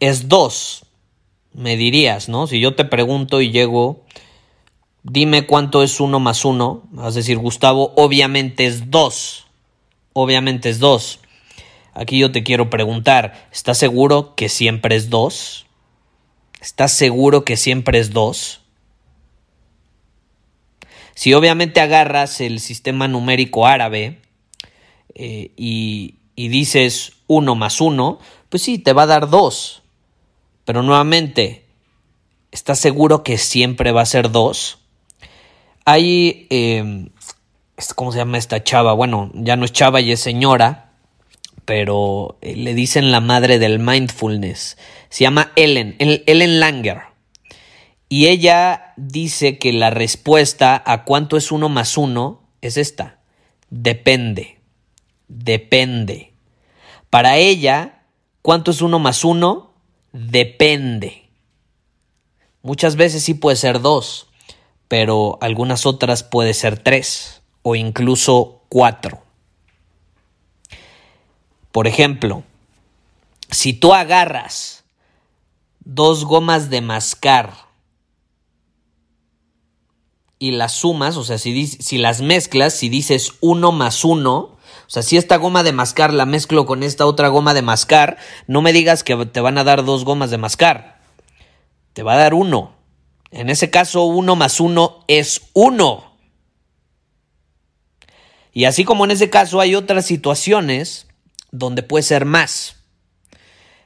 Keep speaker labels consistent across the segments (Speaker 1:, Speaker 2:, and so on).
Speaker 1: es dos, me dirías, ¿no? Si yo te pregunto y llego, dime cuánto es uno más uno, vas a decir, Gustavo, obviamente es dos, obviamente es dos. Aquí yo te quiero preguntar, ¿estás seguro que siempre es dos? ¿Estás seguro que siempre es dos? Si obviamente agarras el sistema numérico árabe eh, y, y dices uno más uno, pues sí, te va a dar dos. Pero nuevamente, ¿estás seguro que siempre va a ser dos? Hay, em, ¿cómo se llama esta chava? Bueno, ya no es chava y es señora, pero eh, le dicen la madre del mindfulness. Se llama Ellen, Ellen Langer. Y ella dice que la respuesta a cuánto es uno más uno es esta. Depende. Depende. Para ella, ¿cuánto es uno más uno? Depende. Muchas veces sí puede ser dos, pero algunas otras puede ser tres o incluso cuatro. Por ejemplo, si tú agarras dos gomas de mascar y las sumas, o sea, si, si las mezclas, si dices uno más uno, o sea, si esta goma de mascar la mezclo con esta otra goma de mascar, no me digas que te van a dar dos gomas de mascar. Te va a dar uno. En ese caso, uno más uno es uno. Y así como en ese caso hay otras situaciones donde puede ser más.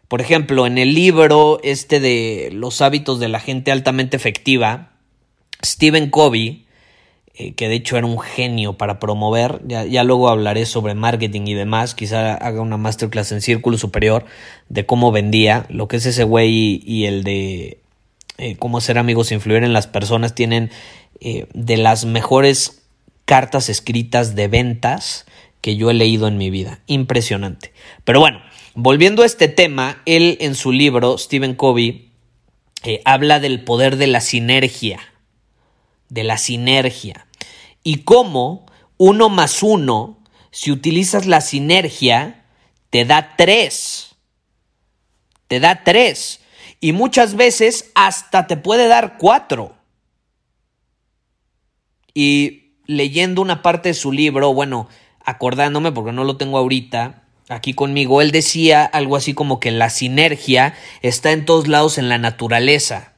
Speaker 1: Por ejemplo, en el libro este de los hábitos de la gente altamente efectiva, Stephen Covey eh, que de hecho era un genio para promover. Ya, luego hablaré sobre marketing y demás. Quizá haga una masterclass en Círculo Superior de cómo vendía. Lo que es ese güey y, el de eh, cómo ser amigos e influir en las personas tienen eh, de las mejores cartas escritas de ventas que yo he leído en mi vida. Impresionante. Pero bueno, volviendo a este tema, él en su libro, Stephen Covey, habla del poder de la sinergia de la sinergia. Y cómo uno más uno, si utilizas la sinergia, te da tres. Te da tres. Y muchas veces hasta te puede dar cuatro. Y leyendo una parte de su libro, bueno, acordándome porque no lo tengo ahorita, aquí conmigo, él decía algo así como que la sinergia está en todos lados en la naturaleza.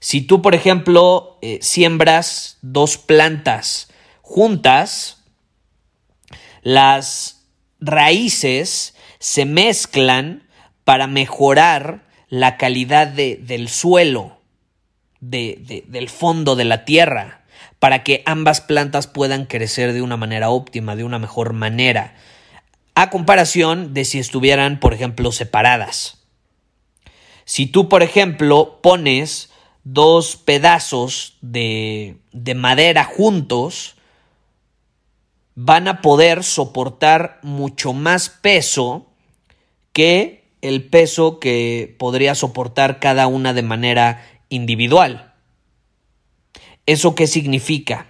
Speaker 1: Si tú, por ejemplo, eh, siembras dos plantas juntas, las raíces se mezclan para mejorar la calidad del suelo, del fondo de la tierra, para que ambas plantas puedan crecer de una manera óptima, de una mejor manera, a comparación de si estuvieran, por ejemplo, separadas. Si tú, por ejemplo, pones dos pedazos de, de madera juntos, van a poder soportar mucho más peso que el peso que podría soportar cada una de manera individual. ¿Eso qué significa?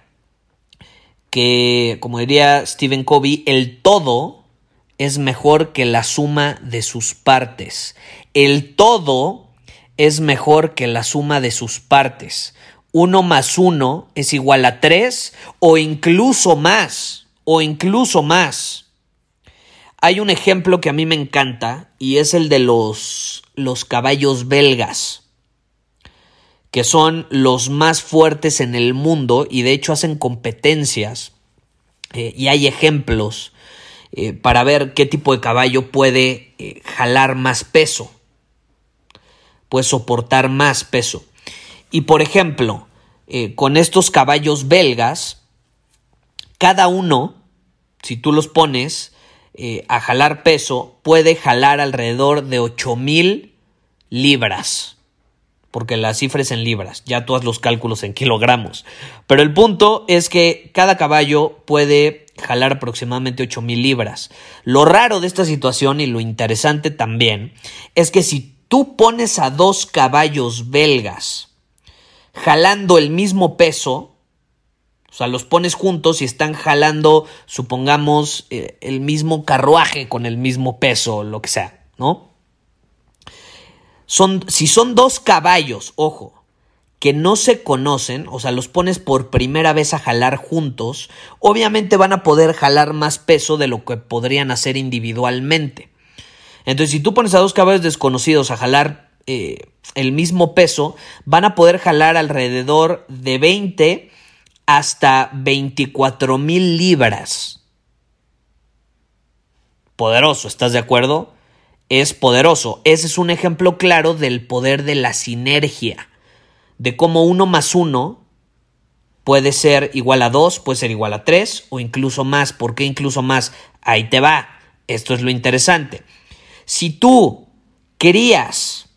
Speaker 1: Que, como diría Stephen Covey, el todo es mejor que la suma de sus partes. El todo es mejor que la suma de sus partes. Uno más uno es igual a tres o incluso más, o incluso más. Hay un ejemplo que a mí me encanta y es el de los, los caballos belgas, que son los más fuertes en el mundo y de hecho hacen competencias eh, y hay ejemplos eh, para ver qué tipo de caballo puede eh, jalar más peso, puede soportar más peso. Y por ejemplo, con estos caballos belgas, cada uno, si tú los pones, eh, a jalar peso puede jalar alrededor de 8000 libras. Porque la cifra es en libras, ya tú haz los cálculos en kilogramos. Pero el punto es que cada caballo puede jalar aproximadamente 8000 libras. Lo raro de esta situación y lo interesante también es que si tú pones a dos caballos belgas jalando el mismo peso, o sea, los pones juntos y están jalando, supongamos, eh, el mismo carruaje con el mismo peso, lo que sea, ¿no? Son, si son dos caballos, ojo, que no se conocen, o sea, los pones por primera vez a jalar juntos, obviamente van a poder jalar más peso de lo que podrían hacer individualmente. Entonces, si tú pones a dos caballos desconocidos a jalar eh, el mismo peso, van a poder jalar alrededor de 20 hasta 24 mil libras. Poderoso, ¿estás de acuerdo? Es poderoso. Ese es un ejemplo claro del poder de la sinergia, de cómo uno más uno puede ser igual a dos, puede ser igual a tres o incluso más. ¿Por qué incluso más? Ahí te va. Esto es lo interesante. Si tú querías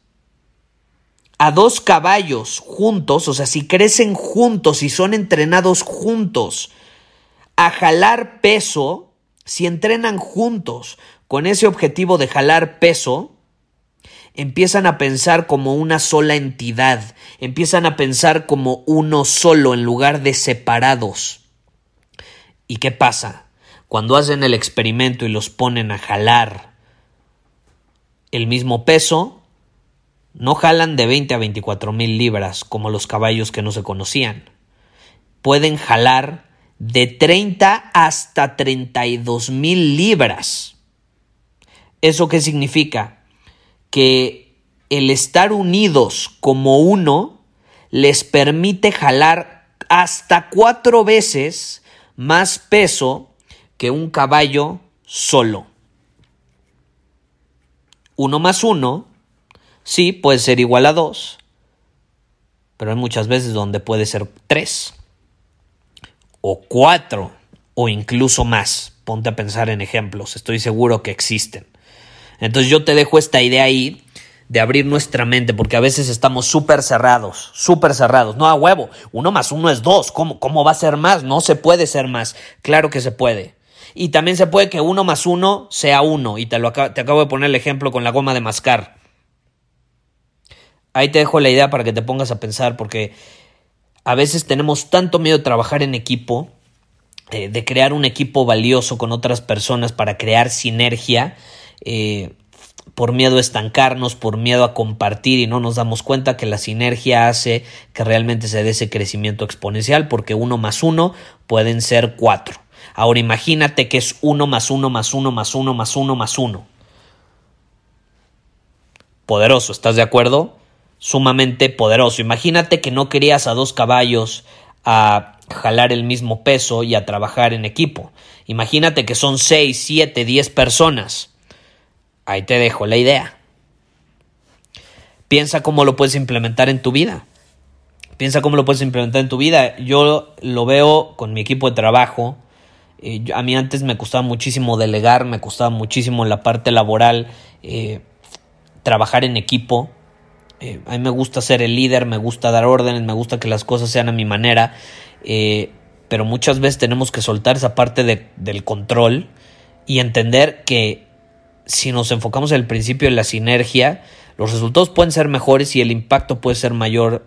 Speaker 1: a dos caballos juntos, o sea, si crecen juntos y son entrenados juntos a jalar peso, si entrenan juntos con ese objetivo de jalar peso, empiezan a pensar como una sola entidad, empiezan a pensar como uno solo en lugar de separados. ¿Y qué pasa? Cuando hacen el experimento y los ponen a jalar el mismo peso, no jalan de 20 a 24 mil libras como los caballos que no se conocían. Pueden jalar de 30 hasta 32 mil libras. ¿Eso qué significa? Que el estar unidos como uno les permite jalar hasta cuatro veces más peso que un caballo solo. Uno más uno Sí, puede ser igual a 2, pero hay muchas veces donde puede ser 3 o 4 o incluso más. Ponte a pensar en ejemplos, estoy seguro que existen. Entonces yo te dejo esta idea ahí de abrir nuestra mente, porque a veces estamos súper cerrados, súper cerrados. No a huevo, uno más uno es dos. ¿Cómo, ¿Cómo va a ser más? No se puede ser más. Claro que se puede. Y también se puede que uno más uno sea uno. Y te, lo te acabo de poner el ejemplo con la goma de mascar ahí te dejo la idea para que te pongas a pensar, porque a veces tenemos tanto miedo de trabajar en equipo, eh, de crear un equipo valioso con otras personas para crear sinergia, eh, por miedo a estancarnos, por miedo a compartir y no nos damos cuenta que la sinergia hace que realmente se dé ese crecimiento exponencial, porque uno más uno pueden ser cuatro. Ahora imagínate que es uno más uno más uno más uno más uno más uno. Poderoso, ¿estás de acuerdo? sumamente poderoso. Imagínate que no querías a dos caballos a jalar el mismo peso y a trabajar en equipo. Imagínate que son 6, 7, 10 personas. Ahí te dejo la idea. Piensa cómo lo puedes implementar en tu vida. Piensa cómo lo puedes implementar en tu vida. Yo lo veo con mi equipo de trabajo. Eh, a mí antes me costaba muchísimo delegar, me costaba muchísimo la parte laboral, eh, trabajar en equipo eh, a mí me gusta ser el líder, me gusta dar órdenes, me gusta que las cosas sean a mi manera, pero muchas veces tenemos que soltar esa parte del control y entender que si nos enfocamos en el principio de la sinergia, los resultados pueden ser mejores y el impacto puede ser mayor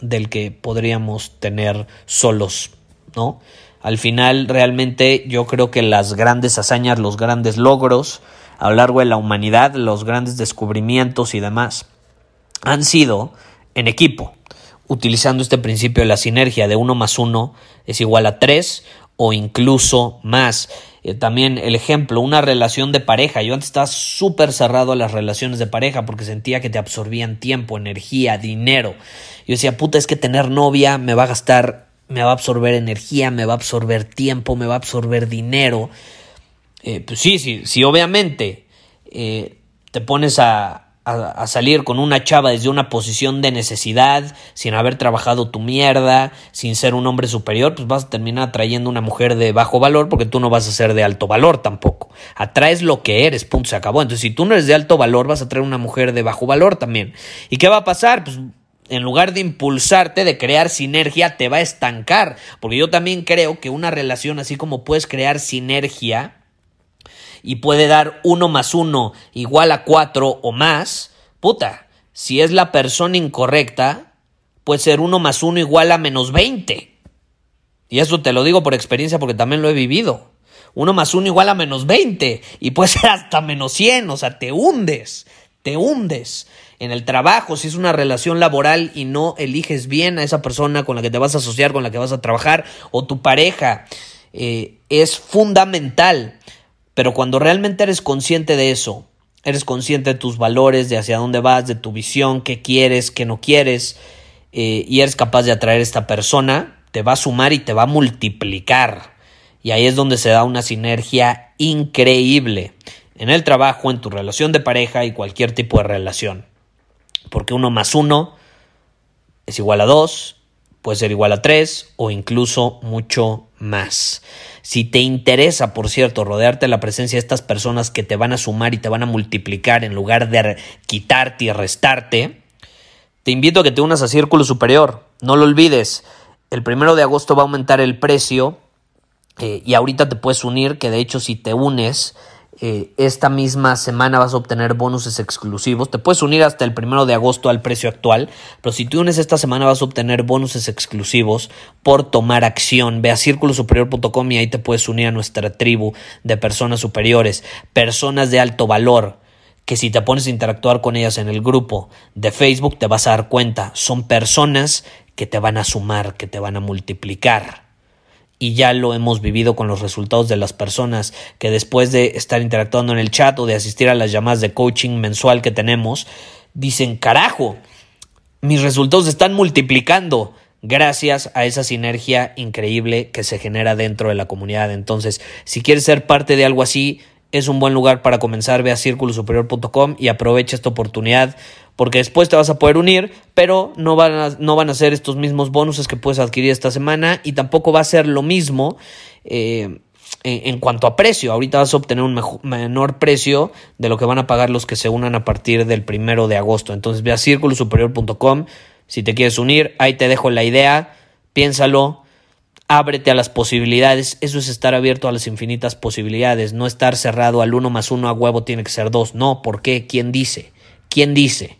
Speaker 1: del que podríamos tener solos, ¿no? Al final, realmente yo creo que las grandes hazañas, los grandes logros a lo largo de la humanidad, los grandes descubrimientos y demás, han sido en equipo, utilizando este principio de la sinergia de 1 más 1 es igual a 3 o incluso más. Eh, también el ejemplo, una relación de pareja. Yo antes estaba súper cerrado a las relaciones de pareja porque sentía que te absorbían tiempo, energía, dinero. Yo decía, puta, es que tener novia me va a gastar, me va a absorber energía, me va a absorber tiempo, me va a absorber dinero. Eh, pues sí, sí, sí, obviamente eh, te pones a, a, salir con una chava desde una posición de necesidad, sin haber trabajado tu mierda, sin ser un hombre superior, pues vas a terminar atrayendo una mujer de bajo valor porque tú no vas a ser de alto valor tampoco. Atraes lo que eres, punto, se acabó. Entonces, si tú no eres de alto valor, vas a traer una mujer de bajo valor también. ¿Y qué va a pasar? Pues en lugar de impulsarte, de crear sinergia, te va a estancar. Porque yo también creo que una relación, así como puedes crear sinergia, y puede dar 1 más 1 igual a 4 o más, puta, si es la persona incorrecta, puede ser 1 más 1 igual a menos 20. Y eso te lo digo por experiencia porque también lo he vivido. 1 más 1 igual a menos 20 y puede ser hasta menos 100, o sea, te hundes, te hundes. En el trabajo, si es una relación laboral y no eliges bien a esa persona con la que te vas a asociar, con la que vas a trabajar, o tu pareja, eh, es fundamental pero cuando realmente eres consciente de eso, eres consciente de tus valores, de hacia dónde vas, de tu visión, qué quieres, qué no quieres, eh, y eres capaz de atraer a esta persona, te va a sumar y te va a multiplicar. Y ahí es donde se da una sinergia increíble en el trabajo, en tu relación de pareja y cualquier tipo de relación. Porque uno más uno es igual a dos, puede ser igual a tres o incluso mucho más. Si te interesa, por cierto, rodearte de la presencia de estas personas que te van a sumar y te van a multiplicar en lugar de quitarte y restarte, te invito a que te unas a Círculo Superior. No lo olvides, el primero de agosto va a aumentar el precio eh, y ahorita te puedes unir, que de hecho si te unes eh, esta misma semana vas a obtener bonuses exclusivos. Te puedes unir hasta el primero de agosto al precio actual, pero si te unes esta semana vas a obtener bonuses exclusivos por tomar acción. Ve a círculosuperior.com y ahí te puedes unir a nuestra tribu de personas superiores, personas de alto valor que si te pones a interactuar con ellas en el grupo de Facebook te vas a dar cuenta, son personas que te van a sumar, que te van a multiplicar y ya lo hemos vivido con los resultados de las personas que después de estar interactuando en el chat o de asistir a las llamadas de coaching mensual que tenemos, dicen, carajo, mis resultados están multiplicando gracias a esa sinergia increíble que se genera dentro de la comunidad. Entonces, si quieres ser parte de algo así, es un buen lugar para comenzar. Ve a círculosuperior.com y aprovecha esta oportunidad porque después te vas a poder unir, pero no van a, no van a ser estos mismos bonuses que puedes adquirir esta semana y tampoco va a ser lo mismo eh, en, cuanto a precio. Ahorita vas a obtener un menor precio de lo que van a pagar los que se unan a partir del primero de agosto. Entonces ve a círculosuperior.com si te quieres unir, ahí te dejo la idea, piénsalo, ábrete a las posibilidades, eso es estar abierto a las infinitas posibilidades, no estar cerrado al uno más uno a huevo tiene que ser dos, no, ¿por qué? ¿Quién dice? ¿Quién dice?